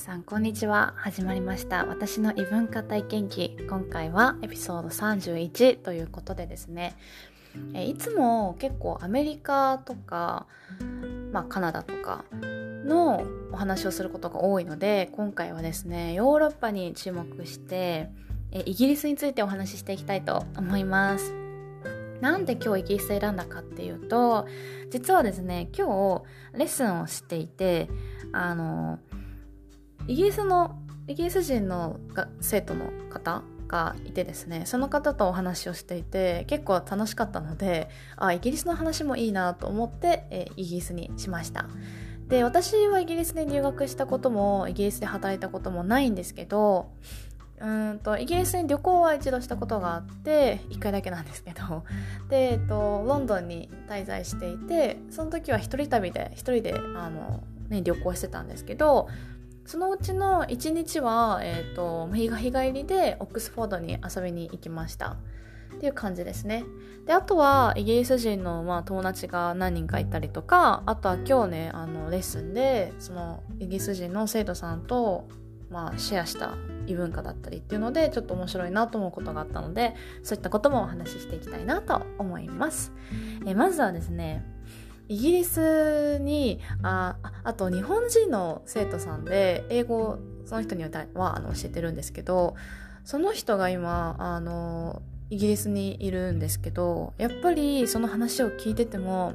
さんこんにちは。始まりました。私の異文化体験記。今回はエピソード31ということでですね。えいつも結構アメリカとか、まあ、カナダとかのお話をすることが多いので今回はですねヨーロッパに注目してえイギリスについてお話ししていきたいと思います。なんで今日イギリス選んだかっていうと実はですね今日レッスンをしていてあのイギリスのイギリス人の生徒の方がいてですねその方とお話をしていて結構楽しかったのであイギリスの話もいいなと思って、えイギリスにしました。で私はイギリスで留学したこともイギリスで働いたこともないんですけどうんとイギリスに旅行は一度したことがあって1回だけなんですけどで、えっと、ロンドンに滞在していてその時は一人旅で一人であの、ね、旅行してたんですけどそのうちの1日は、えーと、日帰りでオックスフォードに遊びに行きましたっていう感じですねであとはイギリス人の、まあ、友達が何人かいたりとかあとは今日ねあのレッスンでそのイギリス人の生徒さんと、まあ、シェアした異文化だったりっていうのでちょっと面白いなと思うことがあったのでそういったこともお話ししていきたいなと思います。えまずはですねイギリスにああと日本人の生徒さんで英語その人にはあの教えてるんですけどその人が今あのイギリスにいるんですけどやっぱりその話を聞いてても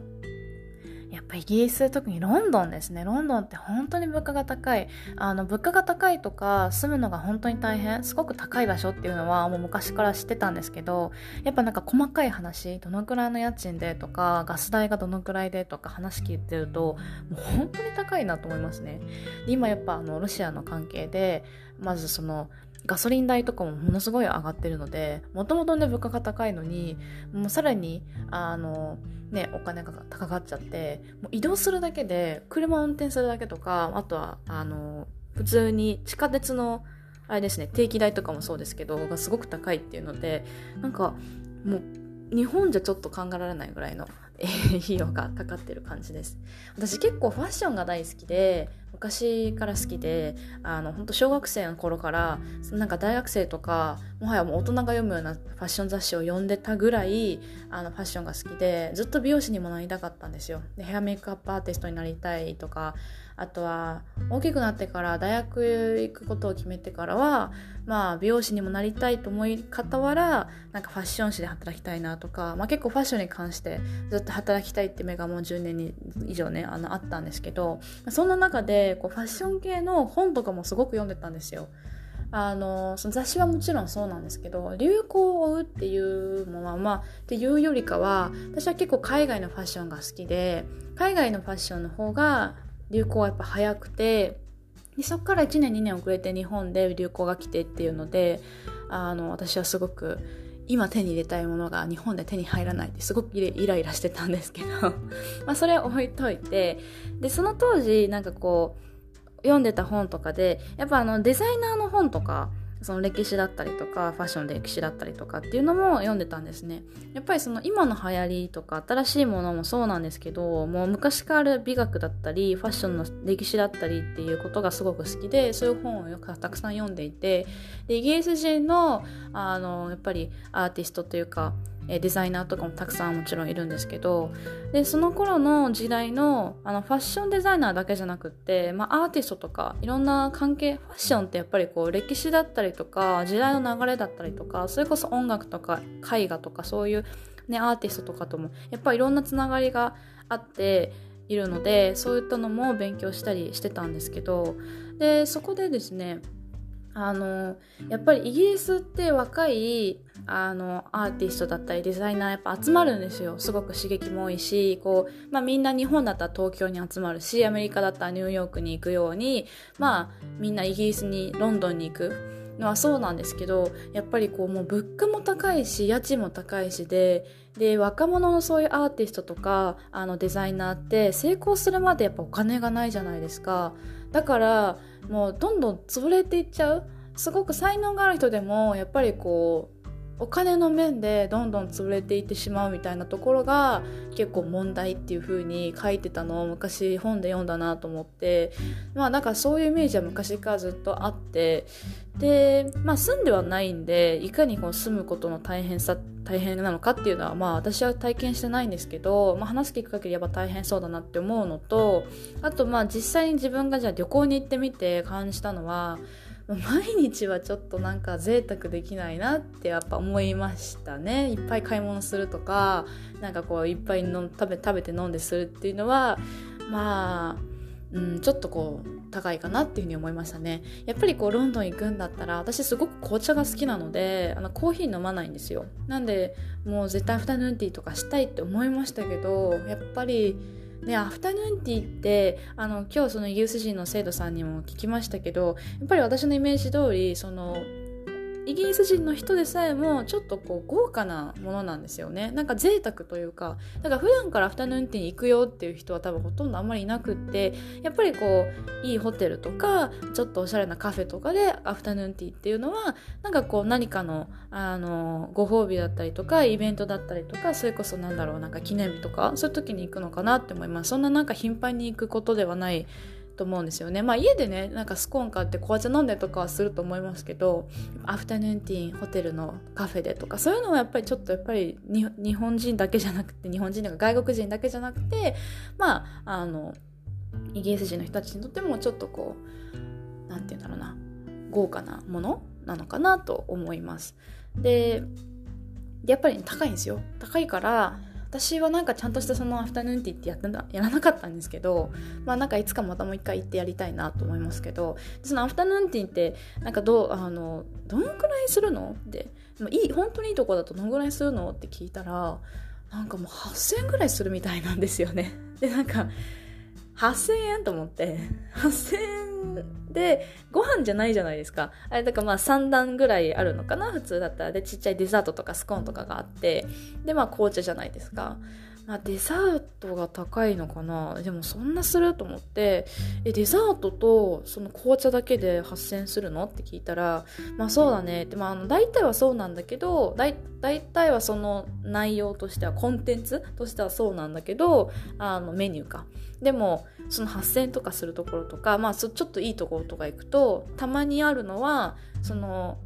ぱイギリス特にロンドンですね。ロンドンって本当に物価が高い。あの物価が高いとか住むのが本当に大変すごく高い場所っていうのはもう昔から知ってたんですけどやっぱなんか細かい話どのくらいの家賃でとかガス代がどのくらいでとか話聞いてるともう本当に高いなと思いますね。今やっぱあのロシアの関係でまずそのガソリン代とかもものすごい上がってるのでもともとね物価が高いのにもうさらにあのねお金が高かっちゃってもう移動するだけで車を運転するだけとかあとはあの普通に地下鉄のあれですね定期代とかもそうですけどがすごく高いっていうのでなんかもう日本じゃちょっと考えられないぐらいの費用がかかってる感じです。私結構ファッションが大好きで昔から好きであの本当小学生の頃からなんか大学生とかもはやもう大人が読むようなファッション雑誌を読んでたぐらいあのファッションが好きでずっと美容師にもなりたかったんですよ。でヘアメイクアップアーティストになりたいとかあとは大きくなってから大学行くことを決めてからはまあ美容師にもなりたいと思い傍らなんかファッション誌で働きたいなとか、まあ、結構ファッションに関してずっと働きたいって目がもう10年以上ねあのあったんですけどそんな中でこうファッション系の本とかもすごく読んでたんですよ。あのその雑誌はもちろんそうなんですけど流行を追うっていうのはまあっていうよりかは私は結構海外のファッションが好きで海外のファッションの方が流行はやっぱ早くてでそこから1年2年遅れて日本で流行が来てっていうのであの私はすごく今手に入れたいものが日本で手に入らないってすごくイライラしてたんですけど まあそれは置いといてでその当時なんかこう読んでた本とかでやっぱあのデザイナーの本とかその歴史だったりとかファッションで歴史だったりとかっていうのも読んでたんですね。やっぱりその今の流行りとか新しいものもそうなんですけどもう昔から美学だったりファッションの歴史だったりっていうことがすごく好きでそういう本をよくたくさん読んでいてでイギリス人のあのやっぱりアーティストというかデザイナーとかもたくさんもちろんいるんですけどでその頃の時代のあのファッションデザイナーだけじゃなくって、まあ、アーティストとかいろんな関係ファッションってやっぱりこう歴史だったりとか時代の流れだったりとかそれこそ音楽とか絵画とかそういう、ね、アーティストとかともやっぱりいろんなつながりがあっているのでそういったのも勉強したりしてたんですけどでそこでですねあのやっぱりイギリスって若いあのアーティストだったりデザイナーやっぱ集まるんですよ。すごく刺激も多いしこう、まあ、みんな日本だったら東京に集まるしアメリカだったらニューヨークに行くようにまあみんなイギリスにロンドンに行く。のはそうなんですけどやっぱりこうもう物価も高いし家賃も高いしでで若者のそういうアーティストとかあのデザイナーって成功するまでやっぱお金がないじゃないですか。だからもうどんどん潰れていっちゃう。すごく才能がある人でもやっぱりこうお金の面でどんどん潰れていってしまうみたいなところが結構問題っていう風に書いてたのを昔本で読んだなと思って。まあなんかそういうイメージは昔からずっとあって。でまあ住んではないんでいかにこう住むことの大変さ大変なのかっていうのはまあ私は体験してないんですけど、まあ、話聞く限りやっぱ大変そうだなって思うのとあとまあ実際に自分がじゃあ旅行に行ってみて感じたのは毎日はちょっとなんか贅沢できないなってやっぱ思いましたね。いっぱい買い物するとかなんかこういっぱいの食べ食べて飲んでするっていうのはまあ、うん、ちょっとこう高いかなっていうふうに思いましたね。やっぱりこうロンドン行くんだったら私すごく紅茶が好きなのであのコーヒー飲まないんですよ。なんでもう絶対アフタヌーンティーとかしたいって思いましたけどやっぱりでアフタヌーンティーってあの今日そのイギリス人の生徒さんにも聞きましたけどやっぱり私のイメージ通りそのイギリス人の人でさえもちょっとこう豪華なものなんですよね。なんか贅沢というかだから普段からアフタヌーンティーに行くよっていう人は多分ほとんどあんまりいなくってやっぱりこういいホテルとかちょっとおしゃれなカフェとかでアフタヌーンティーっていうのはなんかこう何かのあのご褒美だったりとかイベントだったりとかそれこそなんだろうなんか記念日とかそういう時に行くのかなって思います。そんななんか頻繁に行くことではないと思うんですよね。まあ家でね、なんかスコーン買って紅茶飲んでとかはすると思いますけど、アフタヌーンティーホテルのカフェでとか、そういうのはやっぱりちょっとやっぱり日本人だけじゃなくて、日本人とか外国人だけじゃなくて、まあ、あの、イギリス人の人たちにとってもちょっとこう、なんて言うんだろうな、豪華なものなのかなと思います。で、やっぱり高いんですよ。高いから、私はなんかちゃんとしたそのアフタヌーンティーってやったやらなかったんですけどまあなんかいつかまたもう一回行ってやりたいなと思いますけどそのアフタヌーンティーってなんかどうあのどんくらいするのっていい本当にいいとこだとどんぐらいするのって聞いたらなんかもう8000円ぐらいするみたいなんですよね。でなんか8000円と思って。8000円でご飯じゃないじゃないですか。あれだからまあ3段ぐらいあるのかな普通だったら。でちっちゃいデザートとかスコーンとかがあって。でまあ紅茶じゃないですか。あデザートが高いのかな？でもそんなすると思ってえデザートとその紅茶だけで8000するの？って聞いたらまあそうだね。って、まあ、の大体はそうなんだけど大体はその内容としてはコンテンツとしてはそうなんだけどあのメニューか。でもその8000とかするところとかまあちょっといいところとか行くとたまにあるのはその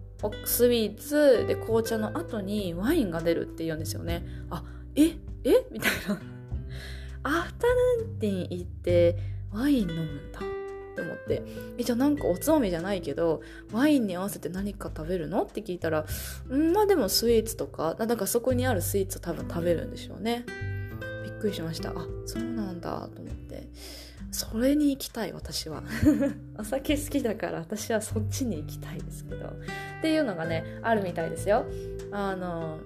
スイーツで紅茶の後にワインが出るって言うんですよね。あえ？え？みたいな。アフタヌーンティー行ってワイン飲むんだ。って思って。えじゃあなんかおつまみじゃないけどワインに合わせて何か食べるの？って聞いたらんまあでもスイーツとかなんかそこにあるスイーツを多分食べるんでしょうね。びっくりしました。あそうなんだ。と思って。それに行きたい私は。お酒好きだから私はそっちに行きたいですけど。っていうのがねあるみたいですよ。あの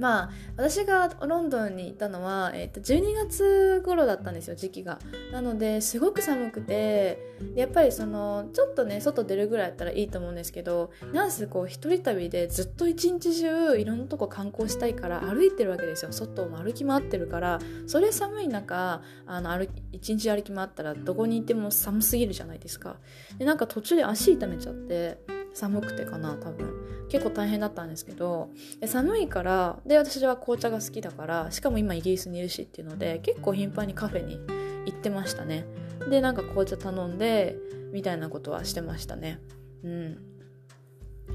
まあ私がロンドンに行ったのは、えー、と12月頃だったんですよ時期が。なのですごく寒くてやっぱりそのちょっとね外出るぐらいだったらいいと思うんですけどなんせこう一人旅でずっと一日中いろんなとこ観光したいから歩いてるわけですよ。外を歩き回ってるから。それ寒い中あの歩一日歩き回ったらどこにいても寒すぎるじゃないですか。でなんか途中で足痛めちゃって寒くてかな多分。結構大変だったんですけど寒いからで私は紅茶が好きだからしかも今イギリスにいるしっていうので結構頻繁にカフェに行ってましたね。でなんか紅茶頼んでみたいなことはしてましたね。うん。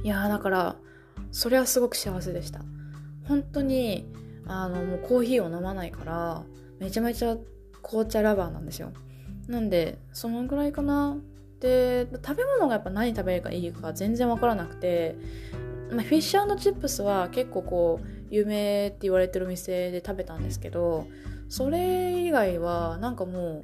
いやだからそれはすごく幸せでした。本当にあのもうコーヒーを飲まないからめちゃめちゃ紅茶ラバーなんですよ。なんでそのぐらいかな。で食べ物がやっぱ何食べるかいいか全然分からなくて、まあ、フィッシュチップスは結構こう有名って言われてる店で食べたんですけどそれ以外はなんかも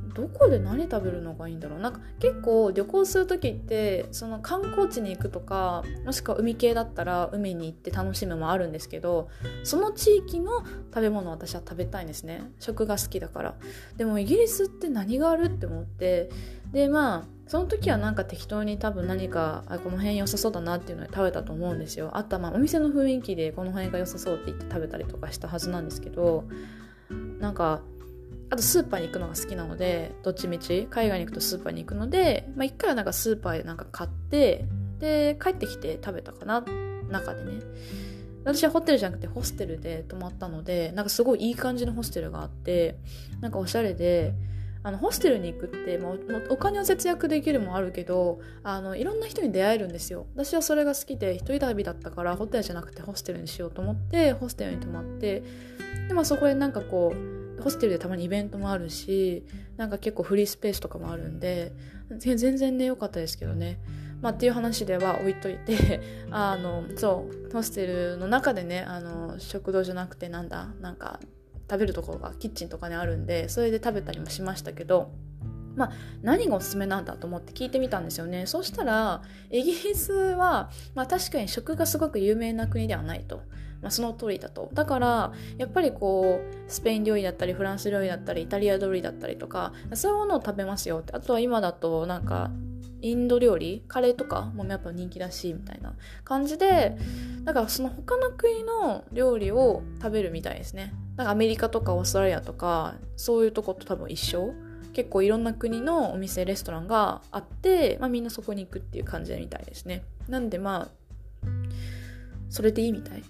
うどこで何食べるのがいいんだろう。なんか結構旅行する時ってその観光地に行くとかもしくは海系だったら海に行って楽しむもあるんですけどその地域の食べ物を私は食べたいんですね。食が好きだから。でもイギリスって何があるって思ってでまあその時はなんか適当に多分何かあこの辺良さそうだなっていうので食べたと思うんですよ。あとはまあお店の雰囲気でこの辺が良さそうって言って食べたりとかしたはずなんですけどなんかあとスーパーに行くのが好きなのでどっちみち。海外に行くとスーパーに行くので、まあ、一回はなんかスーパーでなんか買ってで帰ってきて食べたかな。中でね。私はホテルじゃなくてホステルで泊まったのでなんかすごいいい感じのホステルがあってなんかおしゃれであのホステルに行くって、まあ、お金を節約できるもあるけどあのいろんな人に出会えるんですよ。私はそれが好きで一人旅だったからホテルじゃなくてホステルにしようと思ってホステルに泊まってで、まあ、そこでなんかこうホステルでたまにイベントもあるしなんか結構フリースペースとかもあるんで全然ね良かったですけどね。まあ、っていう話では置いといて あのそうホステルの中でねあの食堂じゃなくてなんだなんか食べるところがキッチンとかにあるんでそれで食べたりもしましたけどまあ、何がおすすめなんだと思って聞いてみたんですよね。そしたらイギリスは、まあ、確かに食がすごく有名な国ではないと、まあ、その通りだと。だからやっぱりこうスペイン料理だったりフランス料理だったりイタリア料理だったりとかそういうものを食べますよって。あとは今だとなんかインド料理カレーとかもやっぱ人気だしみたいな感じでだからその他の国の料理を食べるみたいですね。なんかアメリカとかオーストラリアとかそういうとこと多分一緒。結構いろんな国のお店レストランがあって、まあ、みんなそこに行くっていう感じみたいですね。なんでまあそれでいいみたい。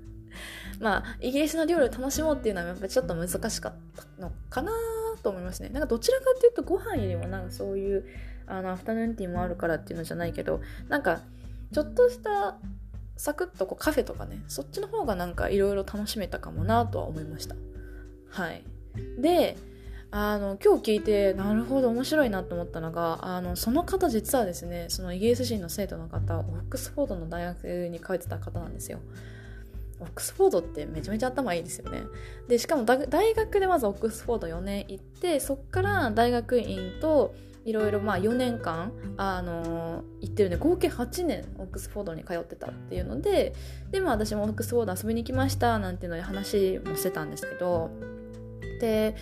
まあイギリスの料理を楽しもうっていうのはやっぱちょっと難しかったのかなと思いますね。なんかどちらかっていうとご飯よりもなんかそういうあのアフタヌーンティーもあるからっていうのじゃないけどなんかちょっとしたサクッとこうカフェとかねそっちの方がなんかいろいろ楽しめたかもなとは思いました。はい。であの今日聞いてなるほど面白いなと思ったのがあのその方実はですねそのイギリス人の生徒の方オックスフォードの大学に通ってた方なんですよ。オックスフォードってめちゃめちゃ頭いいですよね。で、しかも大学でまずオックスフォード4年行って、そっから大学院といろいろまあ4年間、あのー、行ってるんで合計8年オックスフォードに通ってたっていうのでで、まあ、私もオックスフォード遊びに行きましたなんていうので話もしてたんですけどで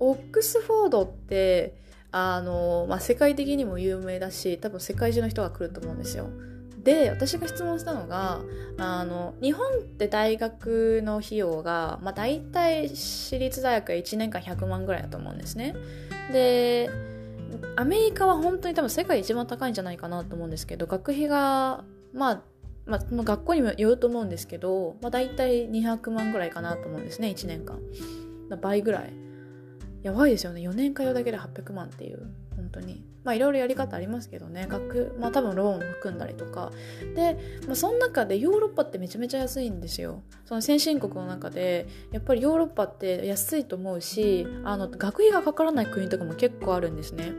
オックスフォードってあのー、まあ、世界的にも有名だし多分世界中の人が来ると思うんですよ。で私が質問したのがあの日本って大学の費用が、まあ、大体私立大学は1年間100万ぐらいだと思うんですね。でアメリカは本当に多分世界一番高いんじゃないかなと思うんですけど学費がまあまあ、学校にもよると思うんですけど、まあ、大体200万ぐらいかなと思うんですね1年間。倍ぐらい。やばいですよね。4年通うだけで800万っていう。本当に。まあいろいろやり方ありますけどね。学まあ多分ローンを含んだりとか。で、まあ、その中でヨーロッパってめちゃめちゃ安いんですよ。その先進国の中でやっぱりヨーロッパって安いと思うしあの学費がかからない国とかも結構あるんですね。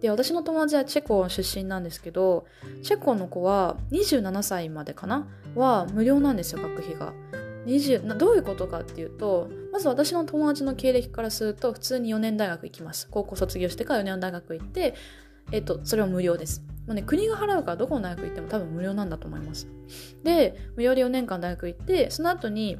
で私の友達はチェコ出身なんですけどチェコの子は27歳までかな？は無料なんですよ学費が。20どういうことかっていうとまず私の友達の経歴からすると普通に4年大学行きます。高校卒業してから4年大学行ってえっとそれは無料です。もうね国が払うからどこの大学行っても多分無料なんだと思います。で無料で4年間大学行ってその後に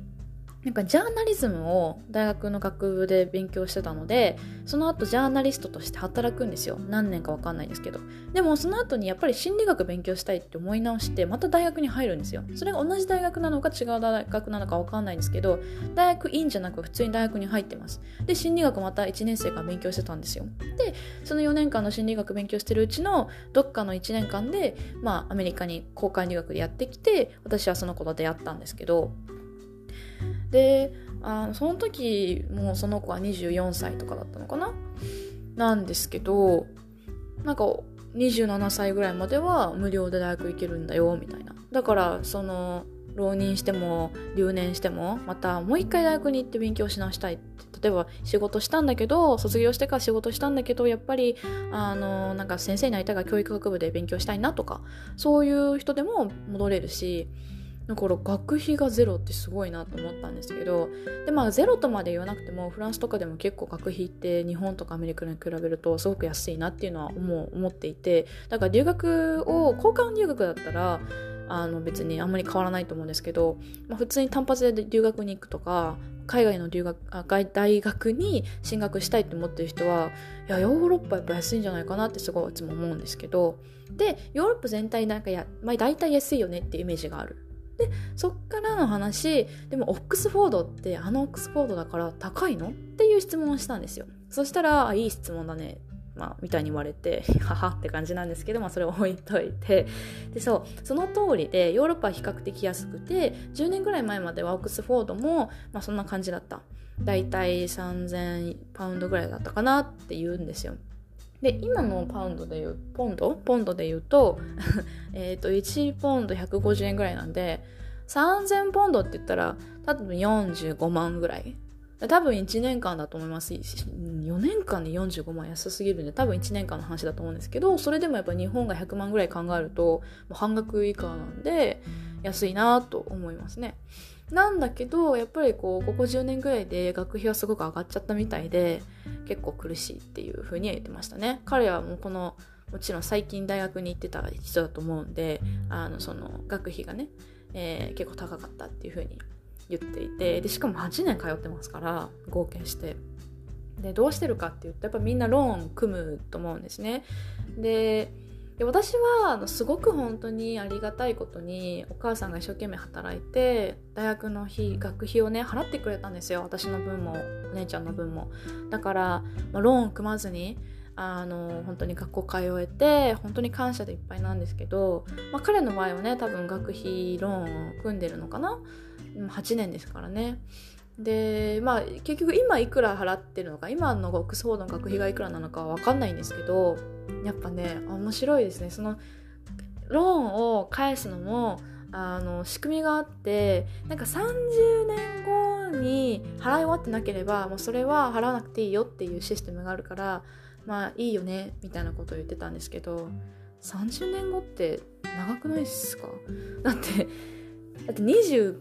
なんかジャーナリズムを大学の学部で勉強してたのでその後ジャーナリストとして働くんですよ。何年か分かんないですけど。でもその後にやっぱり心理学勉強したいって思い直してまた大学に入るんですよ。それが同じ大学なのか違う大学なのか分かんないんですけど大学院じゃなく普通に大学に入ってます。で心理学また1年生から勉強してたんですよ。でその4年間の心理学勉強してるうちのどっかの1年間でまあアメリカに交換留学でやってきて私はその子と出会ったんですけどであその時もうその子は24歳とかだったのかな？なんですけどなんか27歳ぐらいまでは無料で大学行けるんだよみたいな。だからその浪人しても留年してもまたもう一回大学に行って勉強し直したいって。例えば仕事したんだけど卒業してから仕事したんだけどやっぱりあのなんか先生になりたいから教育学部で勉強したいなとかそういう人でも戻れるしだから学費がゼロってすごいなと思ったんですけどでまあゼロとまで言わなくてもフランスとかでも結構学費って日本とかアメリカに比べるとすごく安いなっていうのは思う思っていてだから留学を交換留学だったらあの別にあんまり変わらないと思うんですけど、まあ、普通に単発で留学に行くとか海外の留学あ大学に進学したいって思ってる人はいやヨーロッパやっぱ安いんじゃないかなってすごいいつも思うんですけどでヨーロッパ全体なんかや、まあ、大体安いよねっていうイメージがある。でそっからの話でもオックスフォードってあのオックスフォードだから高いの？っていう質問をしたんですよ。そしたら「いい質問だね」まあ、みたいに言われて ははって感じなんですけど、まあ、それを置いといて。でそうその通りでヨーロッパは比較的安くて10年ぐらい前まではオックスフォードも、まあ、そんな感じだった。だいたい3000パウンドぐらいだったかなって言うんですよ。で今のパウンドで言うポンド？ポンドで言うと えと1ポンド150円ぐらいなんで3000ポンドって言ったら多分45万ぐらい。多分1年間だと思います。4年間で45万安すぎるんで多分1年間の話だと思うんですけどそれでもやっぱ日本が100万ぐらい考えると半額以下なんで安いなと思いますね。なんだけどやっぱりこうここ10年ぐらいで学費はすごく上がっちゃったみたいで結構苦しいっていうふうには言ってましたね。彼はもうこのもちろん最近大学に行ってた人だと思うんであのその学費がね、えー、結構高かったっていうふうに言っていてでしかも8年通ってますから合計して。でどうしてるかっていうとやっぱみんなローン組むと思うんですね。でで私はあのすごく本当にありがたいことにお母さんが一生懸命働いて大学の費学費をね払ってくれたんですよ。私の分もお姉ちゃんの分も。だから、まあ、ローン組まずにあの本当に学校通えて本当に感謝でいっぱいなんですけど、まあ、彼の場合はね多分学費ローンを組んでるのかな？8年ですからねでまあ結局今いくら払ってるのか今のオックスフォードの学費がいくらなのかは分かんないんですけどやっぱね面白いですね。そのローンを返すのもあの仕組みがあってなんか30年後に払い終わってなければもうそれは払わなくていいよっていうシステムがあるからまあいいよねみたいなことを言ってたんですけど30年後って長くないですか？だってだって20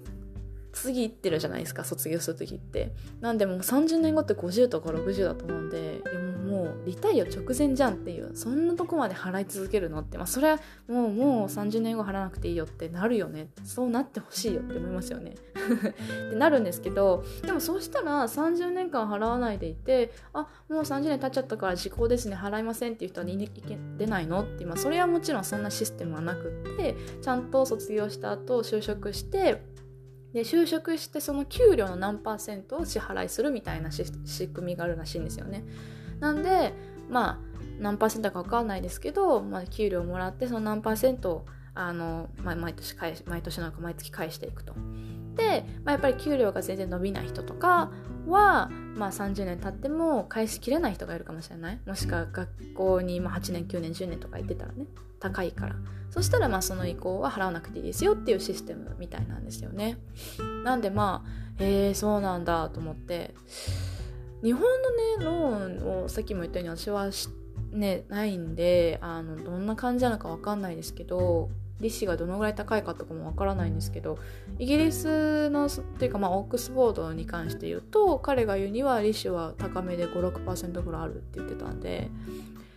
次行ってるじゃないですか卒業する時って。なんでもう30年後って50とか60だと思うんでいやもうリタイア直前じゃんっていうそんなとこまで払い続けるのって。まあそれはもうもう30年後払わなくていいよってなるよね。そうなってほしいよって思いますよね。ってなるんですけどでもそうしたら30年間払わないでいてあもう30年経っちゃったから時効ですね払いませんっていう人は出ないのって。今それはもちろんそんなシステムはなくってちゃんと卒業した後就職してで就職してその給料の何パーセントを支払いするみたいな仕組みがあるらしいんですよね。なんでまあ何パーセントか分かんないですけど、まあ、給料もらってその何パーセントをあの、毎年毎年なんか毎月返していくと。まあ、やっぱり給料が全然伸びない人とかは、まあ、30年経っても返しきれない人がいるかもしれない。もしくは学校に8年9年10年とか行ってたらね。高いから。そしたらまあその移行は払わなくていいですよっていうシステムみたいなんですよね。なんでまあえー、そうなんだと思って。日本のねローンをさっきも言ったように私はねないんであのどんな感じなのか分かんないですけど利子がどのぐらい高いかとかもわからないんですけどイギリスのっていうかまあオックスフォードに関して言うと彼が言うには利子は高めで56%ぐらいあるって言ってたんで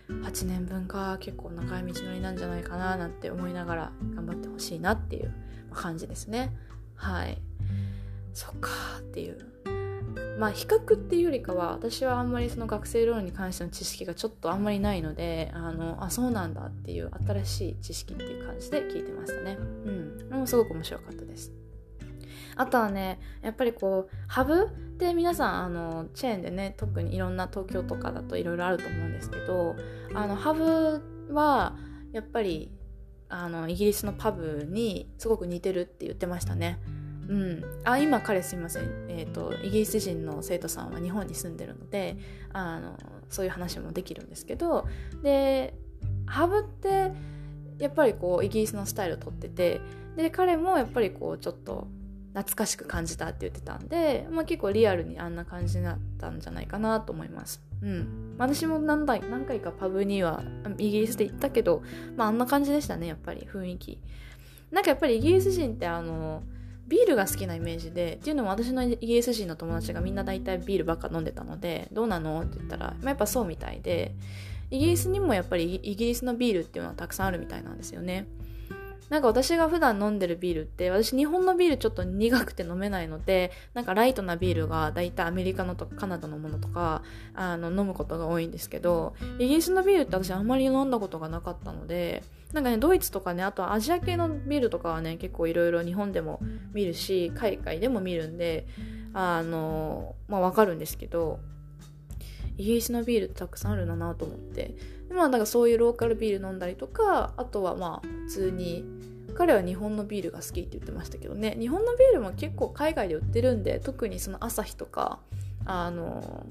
8年分か結構長い道のりなんじゃないかななんて思いながら頑張ってほしいなっていう感じですね。はい。そっかっていう。まあ比較っていうよりかは私はあんまりその学生ローンに関しての知識がちょっとあんまりないのであのあそうなんだっていう新しい知識っていう感じで聞いてましたね。うん。もすごく面白かったです。あとはねやっぱりこうハブって皆さんあのチェーンでね特にいろんな東京とかだといろいろあると思うんですけどあのハブはやっぱりあのイギリスのパブにすごく似てるって言ってましたね。うん、あ今彼すいません、えーと、イギリス人の生徒さんは日本に住んでるのであのそういう話もできるんですけどでハブってやっぱりこうイギリスのスタイルをとっててで彼もやっぱりこうちょっと懐かしく感じたって言ってたんで、まあ、結構リアルにあんな感じになったんじゃないかなと思います。うん、私も何回何回かパブにはイギリスで行ったけど、まあ、あんな感じでしたねやっぱり雰囲気。なんかやっぱりイギリス人ってあのビールが好きなイメージでっていうのも私のイギリス人の友達がみんな大体ビールばっか飲んでたのでどうなのって言ったら、まあ、やっぱそうみたいでイギリスにもやっぱりイギリスのビールっていうのはたくさんあるみたいなんですよねなんか私が普段飲んでるビールって私日本のビールちょっと苦くて飲めないのでなんかライトなビールが大体アメリカのとかカナダのものとかあの飲むことが多いんですけどイギリスのビールって私あんまり飲んだことがなかったのでなんかねドイツとかねあとはアジア系のビールとかはね結構いろいろ日本でも見るし海外でも見るんであのまあわかるんですけどイギリスのビールってたくさんあるんだなと思って。まあだかそういうローカルビール飲んだりとかあとはまあ普通に彼は日本のビールが好きって言ってましたけどね。日本のビールも結構海外で売ってるんで特にその朝日とかあの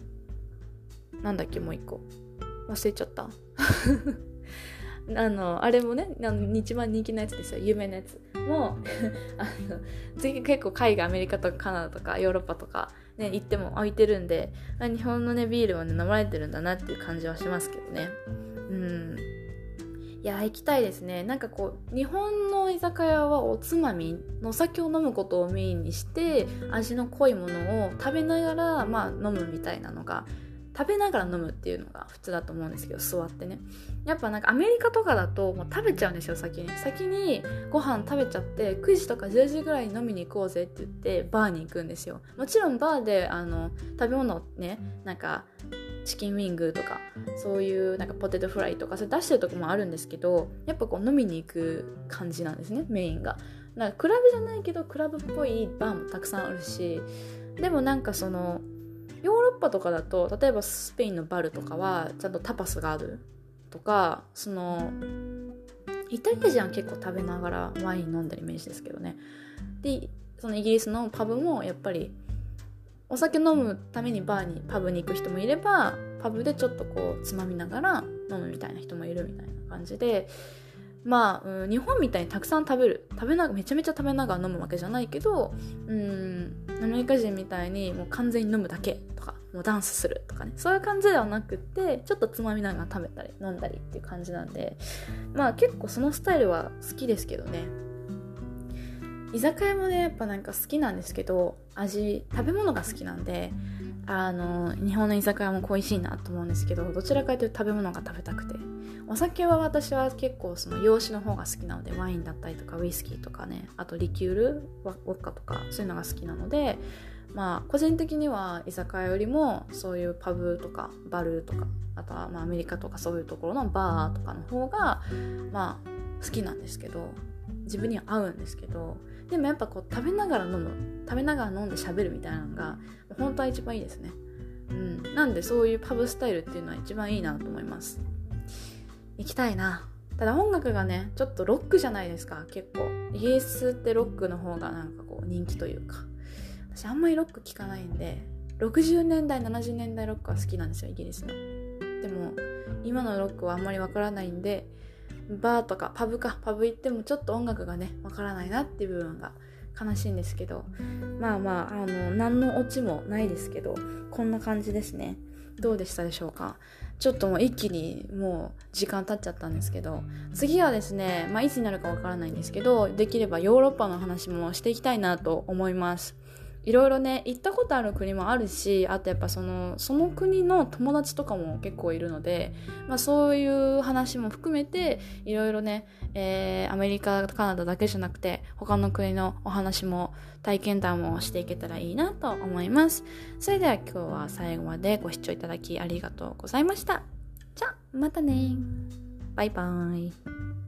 なんだっけもう一個。忘れちゃった。あのあれもねあの一番人気のやつですよ。有名なやつ。もあの次結構海外アメリカとかカナダとかヨーロッパとか、ね、行っても空いてるんで日本のねビールはね飲まれてるんだなっていう感じはしますけどね。うん。いや行きたいですね。なんかこう日本の居酒屋はおつまみの酒を飲むことをメインにして味の濃いものを食べながら、まあ、飲むみたいなのが食べながら飲むっていうのが普通だと思うんですけど座ってね。やっぱなんかアメリカとかだともう食べちゃうんですよ先に。先にご飯食べちゃって9時とか10時ぐらいに飲みに行こうぜって言ってバーに行くんですよ。もちろんバーであの食べ物をねなんかチキンウィングとかそういうなんかポテトフライとかそれ出してるとこもあるんですけどやっぱこう飲みに行く感じなんですねメインが。なんかクラブじゃないけどクラブっぽいバーもたくさんあるしでもなんかそのヨーロッパとかだと例えばスペインのバルとかはちゃんとタパスがあるとかそのイタリア人は結構食べながらワイン飲んだイメージですけどね。でそのイギリスのパブもやっぱりお酒飲むためにバーにパブに行く人もいればパブでちょっとこうつまみながら飲むみたいな人もいるみたいな感じでまあ、うん、日本みたいにたくさん食べる。食べなめちゃめちゃ食べながら飲むわけじゃないけどうんアメリカ人みたいにもう完全に飲むだけとかもうダンスするとかね。そういう感じではなくってちょっとつまみながら食べたり飲んだりっていう感じなんでまあ結構そのスタイルは好きですけどね。居酒屋もねやっぱなんか好きなんですけど味食べ物が好きなんであの日本の居酒屋も恋しいなと思うんですけどどちらかというと食べ物が食べたくて。お酒は私は結構その洋酒の方が好きなのでワインだったりとかウイスキーとかねあとリキュールウォッカとかそういうのが好きなのでまあ個人的には居酒屋よりもそういうパブとかバルとかあとはまあアメリカとかそういうところのバーとかの方がまあ好きなんですけど自分には合うんですけどでもやっぱこう食べながら飲む食べながら飲んで喋るみたいなのが本当は一番いいですね。うん。なんでそういうパブスタイルっていうのは一番いいなと思います。行きたいな。ただ音楽がねちょっとロックじゃないですか。結構。イギリスってロックの方がなんかこう人気というか。私あんまりロック聴かないんで60年代70年代ロックは好きなんですよイギリスの。でも今のロックはあんまりわからないんでバーとかパブかパブ行ってもちょっと音楽がねわからないなっていう部分が悲しいんですけどまあまああの何のオチもないですけどこんな感じですね。どうでしたでしょうか？ちょっともう一気にもう時間経っちゃったんですけど次はですね、まあ、いつになるかわからないんですけどできればヨーロッパの話もしていきたいなと思います。いろいろね行ったことある国もあるしあとやっぱそのその国の友達とかも結構いるので、まあ、そういう話も含めていろいろね、えー、アメリカカナダだけじゃなくて他の国のお話も体験談もしていけたらいいなと思います。それでは今日は最後までご視聴いただきありがとうございました。じゃあまたね。バイバーイ。